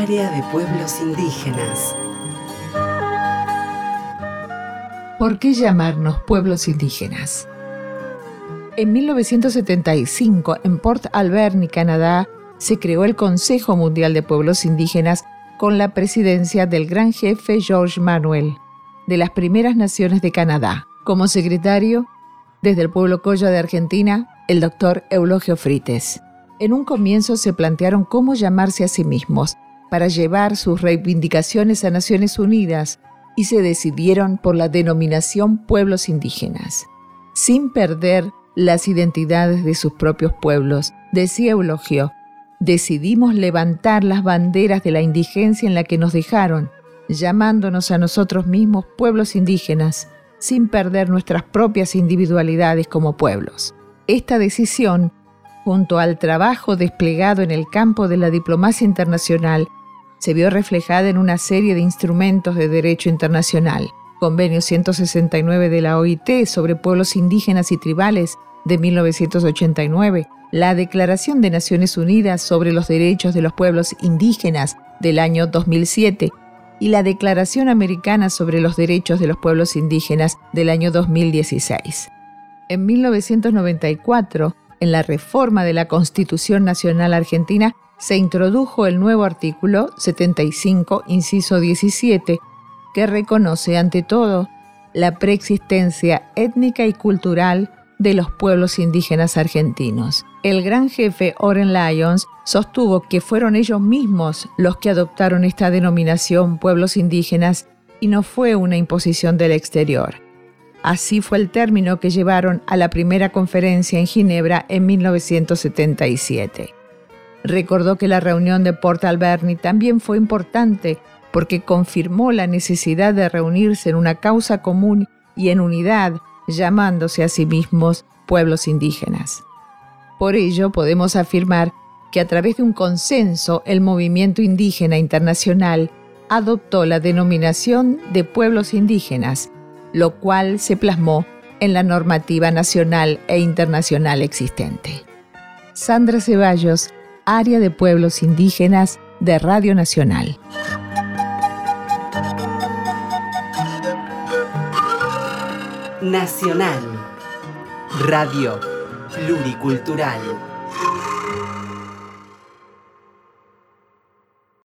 Área de Pueblos Indígenas. ¿Por qué llamarnos pueblos indígenas? En 1975, en Port Alberni, Canadá, se creó el Consejo Mundial de Pueblos Indígenas con la presidencia del gran jefe George Manuel, de las primeras naciones de Canadá. Como secretario, desde el pueblo Coya de Argentina, el doctor Eulogio Frites. En un comienzo se plantearon cómo llamarse a sí mismos para llevar sus reivindicaciones a Naciones Unidas y se decidieron por la denominación pueblos indígenas. Sin perder las identidades de sus propios pueblos, decía Eulogio, decidimos levantar las banderas de la indigencia en la que nos dejaron, llamándonos a nosotros mismos pueblos indígenas, sin perder nuestras propias individualidades como pueblos. Esta decisión, junto al trabajo desplegado en el campo de la diplomacia internacional, se vio reflejada en una serie de instrumentos de derecho internacional. Convenio 169 de la OIT sobre pueblos indígenas y tribales de 1989, la Declaración de Naciones Unidas sobre los Derechos de los Pueblos Indígenas del año 2007 y la Declaración Americana sobre los Derechos de los Pueblos Indígenas del año 2016. En 1994, en la reforma de la Constitución Nacional Argentina, se introdujo el nuevo artículo 75, inciso 17, que reconoce ante todo la preexistencia étnica y cultural de los pueblos indígenas argentinos. El gran jefe Oren Lyons sostuvo que fueron ellos mismos los que adoptaron esta denominación pueblos indígenas y no fue una imposición del exterior. Así fue el término que llevaron a la primera conferencia en Ginebra en 1977. Recordó que la reunión de Port Alberni también fue importante porque confirmó la necesidad de reunirse en una causa común y en unidad llamándose a sí mismos pueblos indígenas. Por ello podemos afirmar que a través de un consenso el movimiento indígena internacional adoptó la denominación de pueblos indígenas, lo cual se plasmó en la normativa nacional e internacional existente. Sandra Ceballos, Área de Pueblos Indígenas de Radio Nacional. Nacional. Radio Pluricultural.